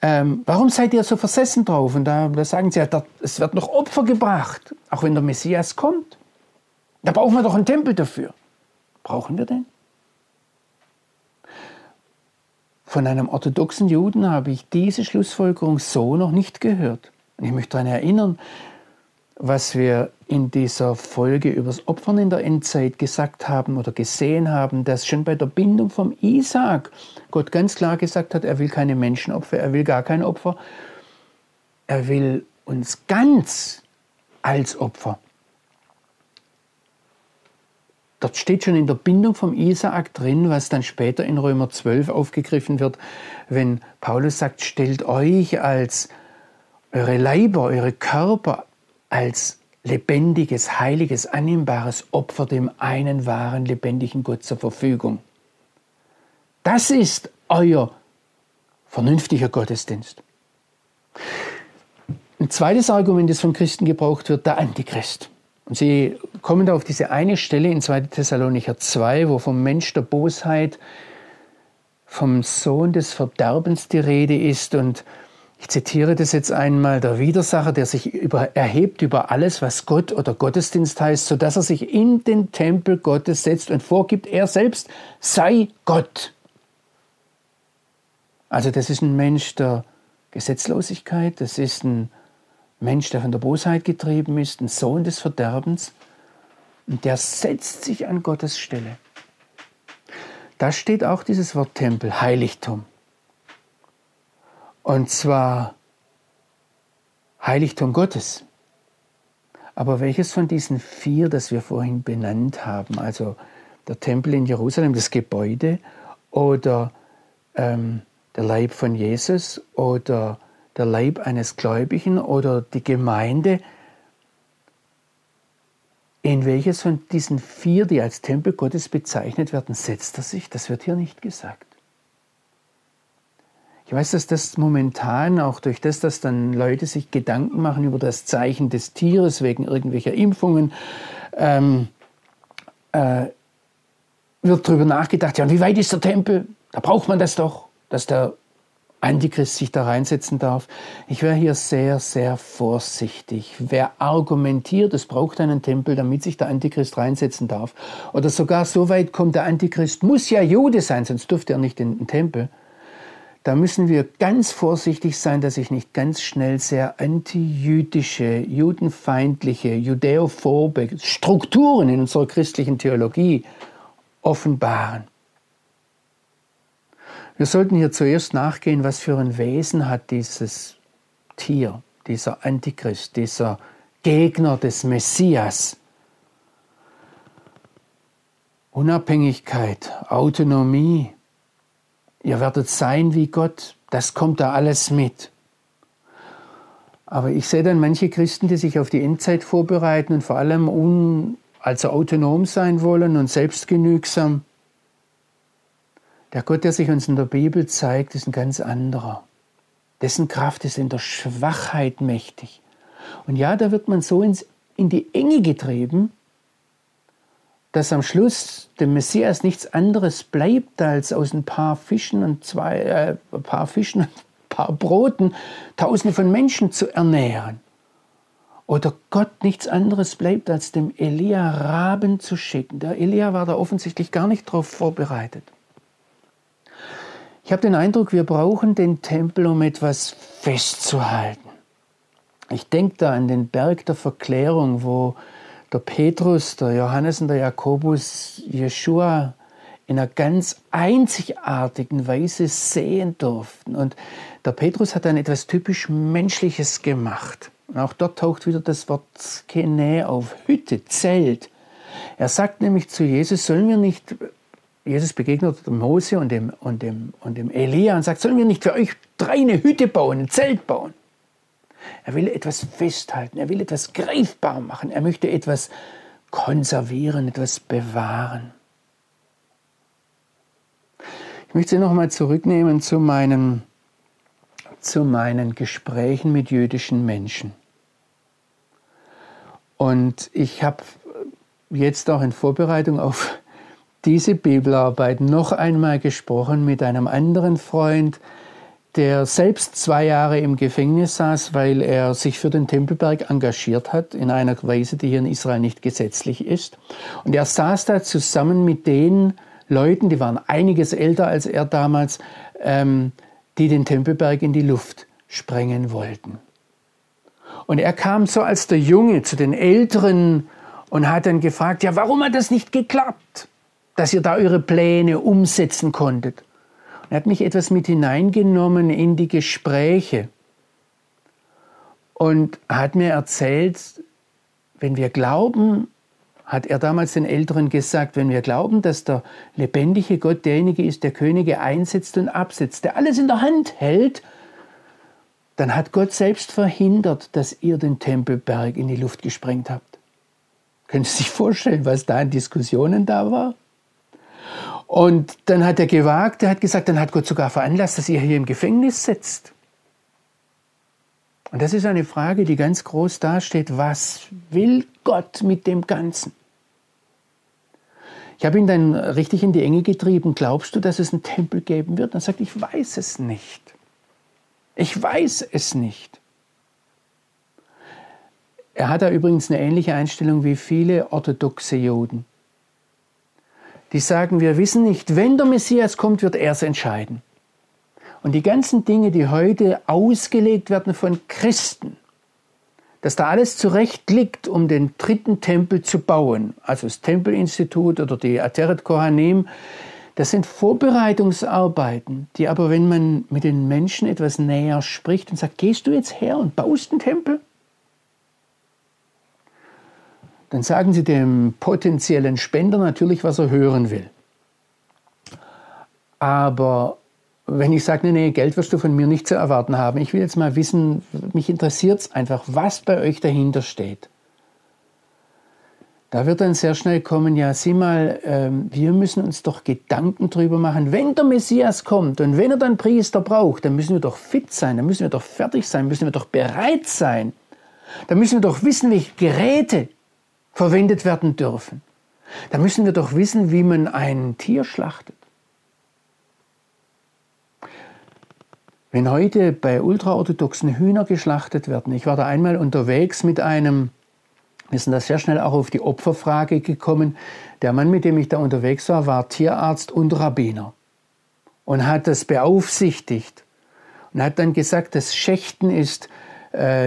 Ähm, warum seid ihr so versessen drauf? Und da, da sagen sie ja, da, es wird noch Opfer gebracht, auch wenn der Messias kommt. Da brauchen wir doch einen Tempel dafür. Brauchen wir den? Von einem orthodoxen Juden habe ich diese Schlussfolgerung so noch nicht gehört. Und ich möchte daran erinnern, was wir in dieser Folge über das Opfern in der Endzeit gesagt haben oder gesehen haben, dass schon bei der Bindung vom Isaak Gott ganz klar gesagt hat, er will keine Menschenopfer, er will gar kein Opfer, er will uns ganz als Opfer. Dort steht schon in der Bindung vom Isaak drin, was dann später in Römer 12 aufgegriffen wird, wenn Paulus sagt, stellt euch als eure Leiber, eure Körper als lebendiges, heiliges, annehmbares Opfer dem einen wahren, lebendigen Gott zur Verfügung. Das ist euer vernünftiger Gottesdienst. Ein zweites Argument, das von Christen gebraucht wird, der Antichrist. Und sie kommen da auf diese eine Stelle in 2. Thessalonicher 2, wo vom Mensch der Bosheit, vom Sohn des Verderbens die Rede ist und ich zitiere das jetzt einmal, der Widersacher, der sich über, erhebt über alles, was Gott oder Gottesdienst heißt, sodass er sich in den Tempel Gottes setzt und vorgibt, er selbst sei Gott. Also das ist ein Mensch der Gesetzlosigkeit, das ist ein Mensch, der von der Bosheit getrieben ist, ein Sohn des Verderbens, und der setzt sich an Gottes Stelle. Da steht auch dieses Wort Tempel, Heiligtum. Und zwar Heiligtum Gottes. Aber welches von diesen vier, das wir vorhin benannt haben, also der Tempel in Jerusalem, das Gebäude oder ähm, der Leib von Jesus oder der Leib eines Gläubigen oder die Gemeinde, in welches von diesen vier, die als Tempel Gottes bezeichnet werden, setzt er sich? Das wird hier nicht gesagt. Ich weiß, dass das momentan auch durch das, dass dann Leute sich Gedanken machen über das Zeichen des Tieres wegen irgendwelcher Impfungen, ähm, äh, wird darüber nachgedacht, ja, wie weit ist der Tempel? Da braucht man das doch, dass der Antichrist sich da reinsetzen darf. Ich wäre hier sehr, sehr vorsichtig. Wer argumentiert, es braucht einen Tempel, damit sich der Antichrist reinsetzen darf, oder sogar so weit kommt, der Antichrist muss ja Jude sein, sonst dürfte er nicht in den Tempel da müssen wir ganz vorsichtig sein, dass sich nicht ganz schnell sehr antijüdische, judenfeindliche, judäophobe Strukturen in unserer christlichen Theologie offenbaren. Wir sollten hier zuerst nachgehen, was für ein Wesen hat dieses Tier, dieser Antichrist, dieser Gegner des Messias. Unabhängigkeit, Autonomie, Ihr werdet sein wie Gott. Das kommt da alles mit. Aber ich sehe dann manche Christen, die sich auf die Endzeit vorbereiten und vor allem un, also autonom sein wollen und selbstgenügsam. Der Gott, der sich uns in der Bibel zeigt, ist ein ganz anderer. Dessen Kraft ist in der Schwachheit mächtig. Und ja, da wird man so ins, in die Enge getrieben, dass am Schluss dem Messias nichts anderes bleibt, als aus ein paar Fischen und zwei, äh, ein paar Fischen und ein paar Broten Tausende von Menschen zu ernähren. Oder Gott nichts anderes bleibt, als dem Elia Raben zu schicken. Der Elia war da offensichtlich gar nicht darauf vorbereitet. Ich habe den Eindruck, wir brauchen den Tempel, um etwas festzuhalten. Ich denke da an den Berg der Verklärung, wo der Petrus, der Johannes und der Jakobus Jeschua in einer ganz einzigartigen Weise sehen durften. Und der Petrus hat dann etwas typisch Menschliches gemacht. Und auch dort taucht wieder das Wort Skene auf, Hütte, Zelt. Er sagt nämlich zu Jesus, sollen wir nicht, Jesus begegnet dem Mose und dem, und, dem, und dem Elia und sagt, sollen wir nicht für euch drei eine Hütte bauen, ein Zelt bauen? Er will etwas festhalten, er will etwas greifbar machen, er möchte etwas konservieren, etwas bewahren. Ich möchte Sie nochmal zurücknehmen zu meinen, zu meinen Gesprächen mit jüdischen Menschen. Und ich habe jetzt auch in Vorbereitung auf diese Bibelarbeit noch einmal gesprochen mit einem anderen Freund, der selbst zwei Jahre im Gefängnis saß, weil er sich für den Tempelberg engagiert hat, in einer Weise, die hier in Israel nicht gesetzlich ist. Und er saß da zusammen mit den Leuten, die waren einiges älter als er damals, ähm, die den Tempelberg in die Luft sprengen wollten. Und er kam so als der Junge zu den Älteren und hat dann gefragt, ja, warum hat das nicht geklappt, dass ihr da eure Pläne umsetzen konntet? Er hat mich etwas mit hineingenommen in die Gespräche und hat mir erzählt, wenn wir glauben, hat er damals den Älteren gesagt, wenn wir glauben, dass der lebendige Gott derjenige ist, der Könige einsetzt und absetzt, der alles in der Hand hält, dann hat Gott selbst verhindert, dass ihr den Tempelberg in die Luft gesprengt habt. Können Sie sich vorstellen, was da an Diskussionen da war? Und dann hat er gewagt, er hat gesagt, dann hat Gott sogar veranlasst, dass ihr hier im Gefängnis sitzt. Und das ist eine Frage, die ganz groß dasteht. Was will Gott mit dem Ganzen? Ich habe ihn dann richtig in die Enge getrieben. Glaubst du, dass es einen Tempel geben wird? Dann sagt, ich weiß es nicht. Ich weiß es nicht. Er hat da übrigens eine ähnliche Einstellung wie viele orthodoxe Juden. Die sagen, wir wissen nicht, wenn der Messias kommt, wird er es entscheiden. Und die ganzen Dinge, die heute ausgelegt werden von Christen, dass da alles zurecht liegt, um den dritten Tempel zu bauen, also das Tempelinstitut oder die Ateret Kohanim, das sind Vorbereitungsarbeiten, die aber, wenn man mit den Menschen etwas näher spricht und sagt, gehst du jetzt her und baust einen Tempel? Dann sagen sie dem potenziellen Spender natürlich, was er hören will. Aber wenn ich sage, nee, nee, Geld wirst du von mir nicht zu erwarten haben, ich will jetzt mal wissen, mich interessiert es einfach, was bei euch dahinter steht. Da wird dann sehr schnell kommen, ja, sieh mal, ähm, wir müssen uns doch Gedanken drüber machen, wenn der Messias kommt und wenn er dann Priester braucht, dann müssen wir doch fit sein, dann müssen wir doch fertig sein, müssen wir doch bereit sein. Dann müssen wir doch wissen, welche Geräte verwendet werden dürfen. Da müssen wir doch wissen, wie man ein Tier schlachtet. Wenn heute bei ultraorthodoxen Hühner geschlachtet werden, ich war da einmal unterwegs mit einem, wir sind da sehr schnell auch auf die Opferfrage gekommen, der Mann, mit dem ich da unterwegs war, war Tierarzt und Rabbiner und hat das beaufsichtigt und hat dann gesagt, das Schächten ist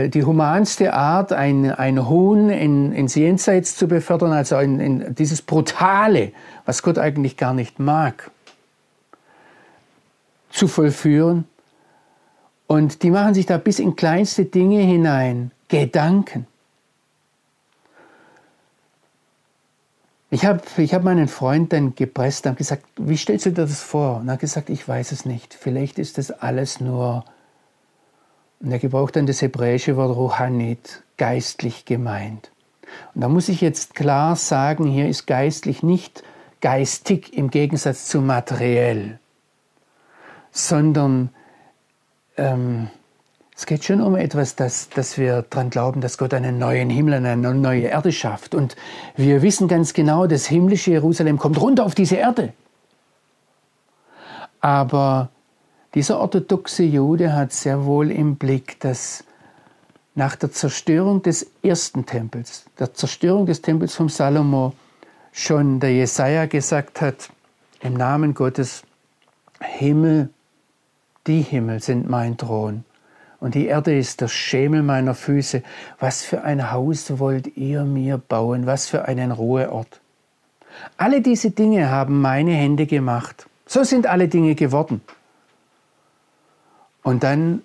die humanste Art, ein, ein Huhn in, ins Jenseits zu befördern, also in, in dieses Brutale, was Gott eigentlich gar nicht mag, zu vollführen. Und die machen sich da bis in kleinste Dinge hinein Gedanken. Ich habe ich hab meinen Freund dann gepresst und gesagt, wie stellst du dir das vor? Und er hat gesagt, ich weiß es nicht. Vielleicht ist das alles nur, und er gebraucht dann das hebräische Wort Ruhanit, geistlich gemeint. Und da muss ich jetzt klar sagen, hier ist geistlich nicht geistig im Gegensatz zu materiell, sondern ähm, es geht schon um etwas, dass, dass wir daran glauben, dass Gott einen neuen Himmel und eine neue Erde schafft. Und wir wissen ganz genau, das himmlische Jerusalem kommt runter auf diese Erde. Aber dieser orthodoxe Jude hat sehr wohl im Blick, dass nach der Zerstörung des ersten Tempels, der Zerstörung des Tempels von Salomo, schon der Jesaja gesagt hat, im Namen Gottes, Himmel die Himmel sind mein Thron und die Erde ist der Schemel meiner Füße. Was für ein Haus wollt ihr mir bauen? Was für einen Ruheort? Alle diese Dinge haben meine Hände gemacht. So sind alle Dinge geworden. Und dann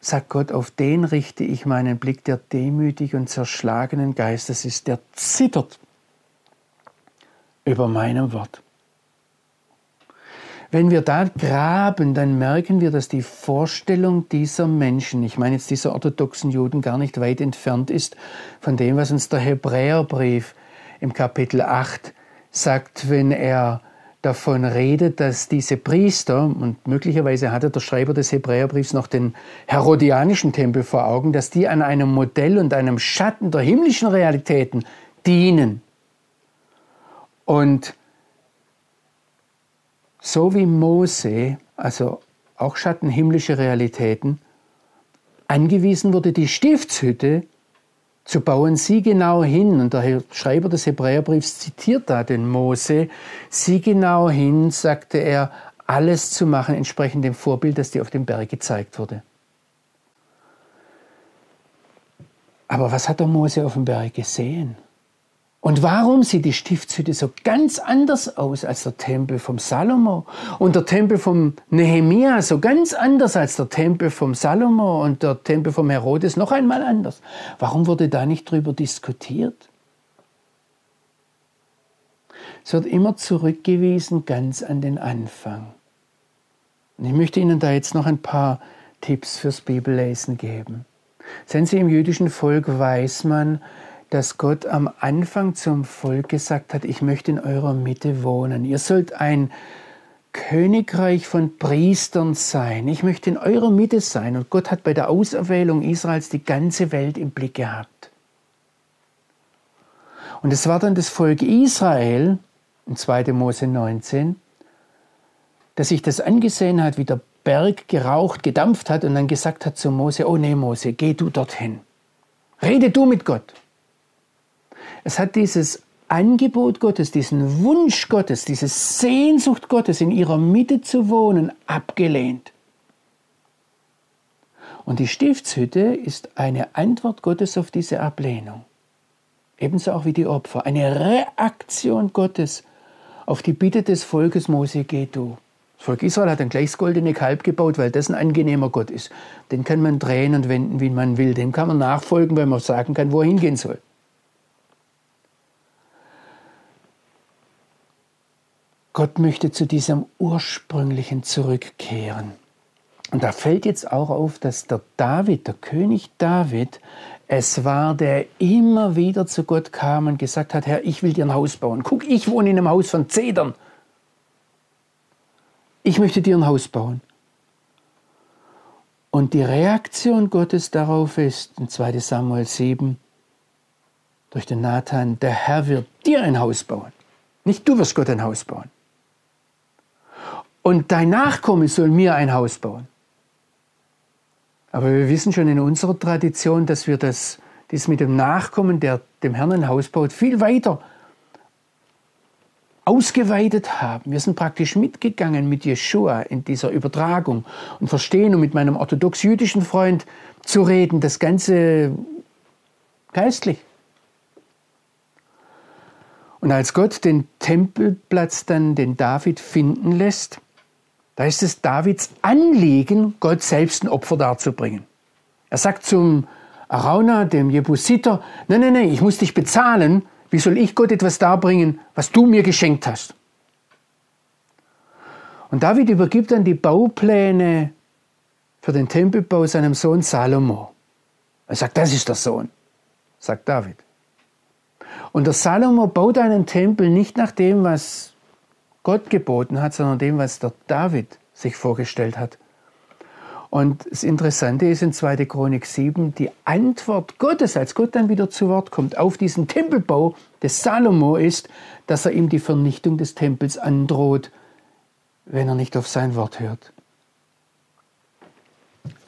sagt Gott, auf den richte ich meinen Blick, der demütig und zerschlagenen Geistes ist, der zittert über meinem Wort. Wenn wir da graben, dann merken wir, dass die Vorstellung dieser Menschen, ich meine jetzt dieser orthodoxen Juden, gar nicht weit entfernt ist von dem, was uns der Hebräerbrief im Kapitel 8 sagt, wenn er davon redet, dass diese Priester, und möglicherweise hatte der Schreiber des Hebräerbriefs noch den herodianischen Tempel vor Augen, dass die an einem Modell und einem Schatten der himmlischen Realitäten dienen. Und so wie Mose, also auch Schatten himmlische Realitäten, angewiesen wurde, die Stiftshütte zu bauen, sieh genau hin, und der Schreiber des Hebräerbriefs zitiert da den Mose, sieh genau hin, sagte er, alles zu machen entsprechend dem Vorbild, das dir auf dem Berg gezeigt wurde. Aber was hat der Mose auf dem Berg gesehen? Und warum sieht die Stiftshütte so ganz anders aus als der Tempel vom Salomo und der Tempel vom Nehemia so ganz anders als der Tempel vom Salomo und der Tempel vom Herodes noch einmal anders? Warum wurde da nicht drüber diskutiert? Es wird immer zurückgewiesen ganz an den Anfang. Und ich möchte Ihnen da jetzt noch ein paar Tipps fürs Bibellesen geben. Sehen Sie, im jüdischen Volk weiß man, dass Gott am Anfang zum Volk gesagt hat, ich möchte in eurer Mitte wohnen. Ihr sollt ein Königreich von Priestern sein. Ich möchte in eurer Mitte sein. Und Gott hat bei der Auserwählung Israels die ganze Welt im Blick gehabt. Und es war dann das Volk Israel, in 2. Mose 19, dass sich das angesehen hat, wie der Berg geraucht, gedampft hat und dann gesagt hat zu Mose, oh nee Mose, geh du dorthin. Rede du mit Gott. Es hat dieses Angebot Gottes, diesen Wunsch Gottes, diese Sehnsucht Gottes, in ihrer Mitte zu wohnen, abgelehnt. Und die Stiftshütte ist eine Antwort Gottes auf diese Ablehnung. Ebenso auch wie die Opfer. Eine Reaktion Gottes auf die Bitte des Volkes Mose, geh du. Das Volk Israel hat ein gleich das goldene Kalb gebaut, weil das ein angenehmer Gott ist. Den kann man drehen und wenden, wie man will. Dem kann man nachfolgen, weil man sagen kann, wo er hingehen soll. Gott möchte zu diesem ursprünglichen zurückkehren. Und da fällt jetzt auch auf, dass der David, der König David, es war, der immer wieder zu Gott kam und gesagt hat, Herr, ich will dir ein Haus bauen. Guck, ich wohne in einem Haus von Zedern. Ich möchte dir ein Haus bauen. Und die Reaktion Gottes darauf ist, in 2 Samuel 7, durch den Nathan, der Herr wird dir ein Haus bauen. Nicht du wirst Gott ein Haus bauen und dein Nachkomme soll mir ein Haus bauen. Aber wir wissen schon in unserer Tradition, dass wir das, das mit dem Nachkommen, der dem Herrn ein Haus baut, viel weiter ausgeweitet haben. Wir sind praktisch mitgegangen mit Jeshua in dieser Übertragung und verstehen, um mit meinem orthodox-jüdischen Freund zu reden, das Ganze geistlich. Und als Gott den Tempelplatz dann den David finden lässt, da ist es Davids Anliegen, Gott selbst ein Opfer darzubringen. Er sagt zum Arauna, dem Jebusiter, nein, nein, nein, ich muss dich bezahlen. Wie soll ich Gott etwas darbringen, was du mir geschenkt hast? Und David übergibt dann die Baupläne für den Tempelbau seinem Sohn Salomo. Er sagt, das ist der Sohn, sagt David. Und der Salomo baut einen Tempel nicht nach dem, was Gott geboten hat, sondern dem, was der David sich vorgestellt hat. Und das Interessante ist in 2. Chronik 7 die Antwort Gottes, als Gott dann wieder zu Wort kommt, auf diesen Tempelbau des Salomo ist, dass er ihm die Vernichtung des Tempels androht, wenn er nicht auf sein Wort hört.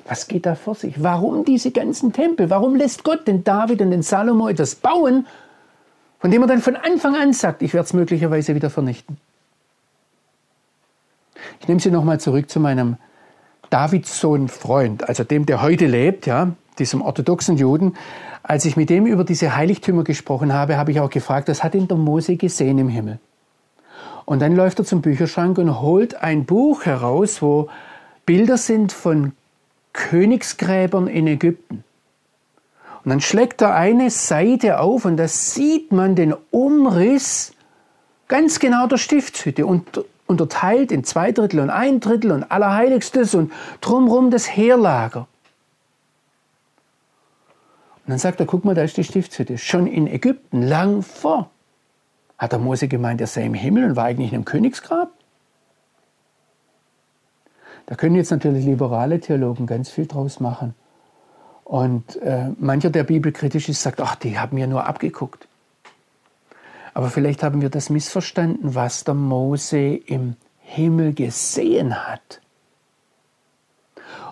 Was geht da vor sich? Warum diese ganzen Tempel? Warum lässt Gott den David und den Salomo etwas bauen, von dem er dann von Anfang an sagt, ich werde es möglicherweise wieder vernichten? Ich nehme Sie nochmal zurück zu meinem Davidssohn-Freund, also dem, der heute lebt, ja, diesem orthodoxen Juden. Als ich mit dem über diese Heiligtümer gesprochen habe, habe ich auch gefragt, was hat denn der Mose gesehen im Himmel? Und dann läuft er zum Bücherschrank und holt ein Buch heraus, wo Bilder sind von Königsgräbern in Ägypten. Und dann schlägt er eine Seite auf und da sieht man den Umriss ganz genau der Stiftshütte. Und unterteilt in zwei Drittel und ein Drittel und Allerheiligstes und drumherum das Heerlager. Und dann sagt er, guck mal, da ist die Stiftshütte. Schon in Ägypten, lang vor. Hat der Mose gemeint, er sei im Himmel und war eigentlich in einem Königsgrab? Da können jetzt natürlich liberale Theologen ganz viel draus machen. Und äh, mancher, der bibelkritisch ist, sagt, ach, die haben mir nur abgeguckt. Aber vielleicht haben wir das missverstanden, was der Mose im Himmel gesehen hat.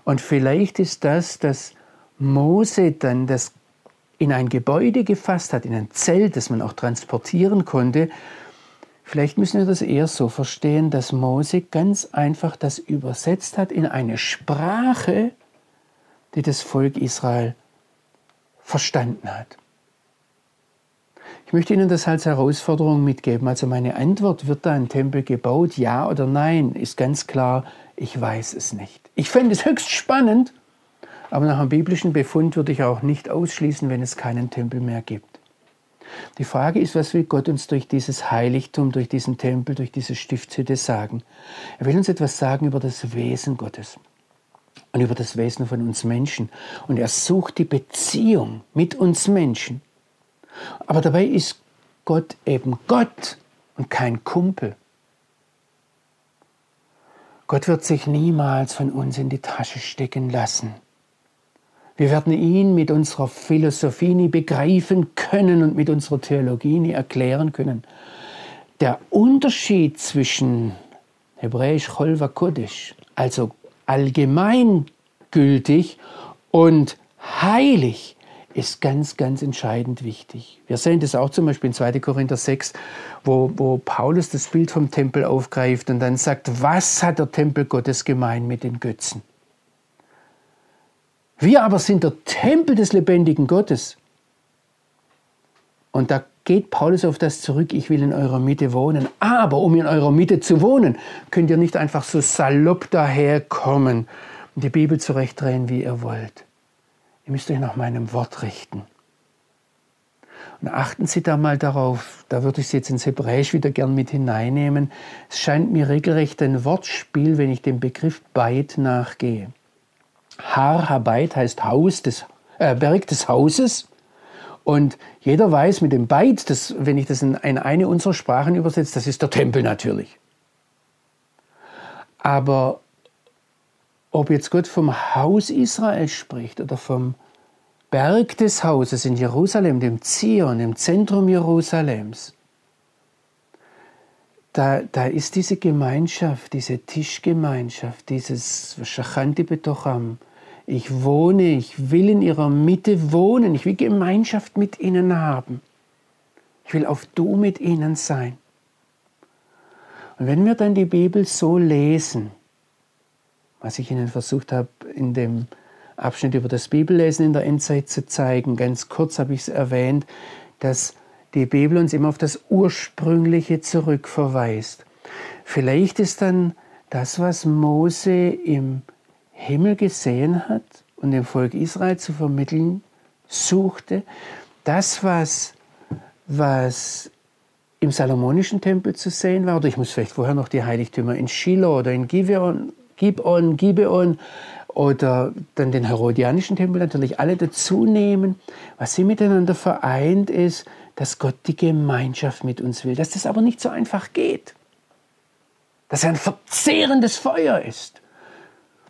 Und vielleicht ist das, dass Mose dann das in ein Gebäude gefasst hat, in ein Zelt, das man auch transportieren konnte. Vielleicht müssen wir das eher so verstehen, dass Mose ganz einfach das übersetzt hat in eine Sprache, die das Volk Israel verstanden hat. Ich möchte Ihnen das als Herausforderung mitgeben. Also meine Antwort, wird da ein Tempel gebaut, ja oder nein, ist ganz klar, ich weiß es nicht. Ich fände es höchst spannend, aber nach einem biblischen Befund würde ich auch nicht ausschließen, wenn es keinen Tempel mehr gibt. Die Frage ist, was will Gott uns durch dieses Heiligtum, durch diesen Tempel, durch diese Stiftshütte sagen? Er will uns etwas sagen über das Wesen Gottes und über das Wesen von uns Menschen. Und er sucht die Beziehung mit uns Menschen. Aber dabei ist Gott eben Gott und kein Kumpel. Gott wird sich niemals von uns in die Tasche stecken lassen. Wir werden ihn mit unserer Philosophie nie begreifen können und mit unserer Theologie nie erklären können. Der Unterschied zwischen Hebräisch Cholva Kodesh, also allgemeingültig und heilig, ist ganz, ganz entscheidend wichtig. Wir sehen das auch zum Beispiel in 2. Korinther 6, wo, wo Paulus das Bild vom Tempel aufgreift und dann sagt, was hat der Tempel Gottes gemein mit den Götzen? Wir aber sind der Tempel des lebendigen Gottes. Und da geht Paulus auf das zurück, ich will in eurer Mitte wohnen. Aber um in eurer Mitte zu wohnen, könnt ihr nicht einfach so salopp daherkommen und die Bibel zurechtdrehen, wie ihr wollt. Ihr müsst euch nach meinem Wort richten. Und achten Sie da mal darauf, da würde ich Sie jetzt ins Hebräisch wieder gern mit hineinnehmen. Es scheint mir regelrecht ein Wortspiel, wenn ich dem Begriff Beit nachgehe. Har Habait heißt Haus des, äh, Berg des Hauses. Und jeder weiß mit dem Beit, das, wenn ich das in, in eine unserer Sprachen übersetze, das ist der Tempel natürlich. Aber ob jetzt Gott vom Haus Israel spricht oder vom Berg des Hauses in Jerusalem, dem Zion, im Zentrum Jerusalems, da, da ist diese Gemeinschaft, diese Tischgemeinschaft, dieses Shachanti Betocham, ich wohne, ich will in ihrer Mitte wohnen, ich will Gemeinschaft mit ihnen haben. Ich will auf Du mit ihnen sein. Und wenn wir dann die Bibel so lesen, was ich Ihnen versucht habe in dem Abschnitt über das Bibellesen in der Endzeit zu zeigen, ganz kurz habe ich es erwähnt, dass die Bibel uns immer auf das Ursprüngliche zurückverweist. Vielleicht ist dann das, was Mose im Himmel gesehen hat und dem Volk Israel zu vermitteln suchte, das, was, was im Salomonischen Tempel zu sehen war, oder ich muss vielleicht vorher noch die Heiligtümer in Shiloh oder in Gibeon, Gibeon, Gibeon oder dann den Herodianischen Tempel natürlich alle dazu nehmen. Was sie miteinander vereint ist, dass Gott die Gemeinschaft mit uns will, dass das aber nicht so einfach geht, dass er ein verzehrendes Feuer ist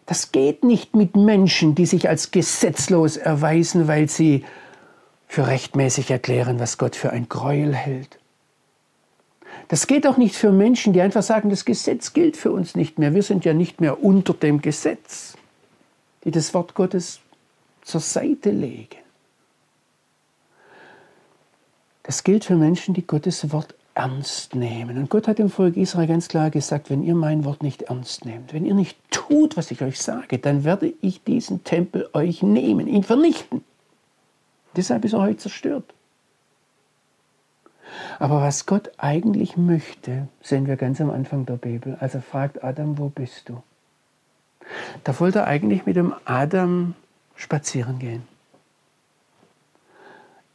das geht nicht mit Menschen, die sich als gesetzlos erweisen, weil sie für rechtmäßig erklären, was Gott für ein Gräuel hält. Das geht auch nicht für Menschen, die einfach sagen, das Gesetz gilt für uns nicht mehr. Wir sind ja nicht mehr unter dem Gesetz, die das Wort Gottes zur Seite legen. Das gilt für Menschen, die Gottes Wort ernst nehmen. Und Gott hat dem Volk Israel ganz klar gesagt, wenn ihr mein Wort nicht ernst nehmt, wenn ihr nicht tut, was ich euch sage, dann werde ich diesen Tempel euch nehmen, ihn vernichten. Deshalb ist er heute zerstört. Aber was Gott eigentlich möchte, sehen wir ganz am Anfang der Bibel. Als er fragt, Adam, wo bist du? Da wollte er eigentlich mit dem Adam spazieren gehen.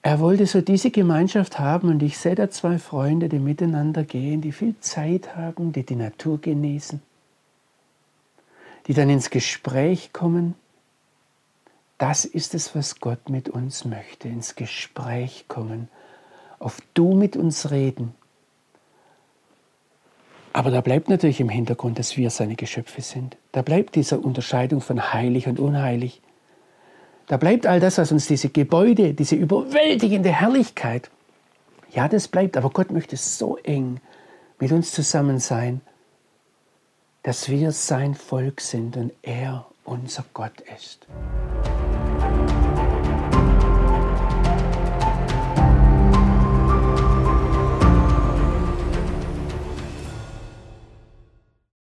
Er wollte so diese Gemeinschaft haben und ich sehe da zwei Freunde, die miteinander gehen, die viel Zeit haben, die die Natur genießen, die dann ins Gespräch kommen. Das ist es, was Gott mit uns möchte, ins Gespräch kommen, auf Du mit uns reden. Aber da bleibt natürlich im Hintergrund, dass wir seine Geschöpfe sind. Da bleibt diese Unterscheidung von heilig und unheilig. Da bleibt all das, was uns diese Gebäude, diese überwältigende Herrlichkeit, ja, das bleibt, aber Gott möchte so eng mit uns zusammen sein, dass wir sein Volk sind und er unser Gott ist.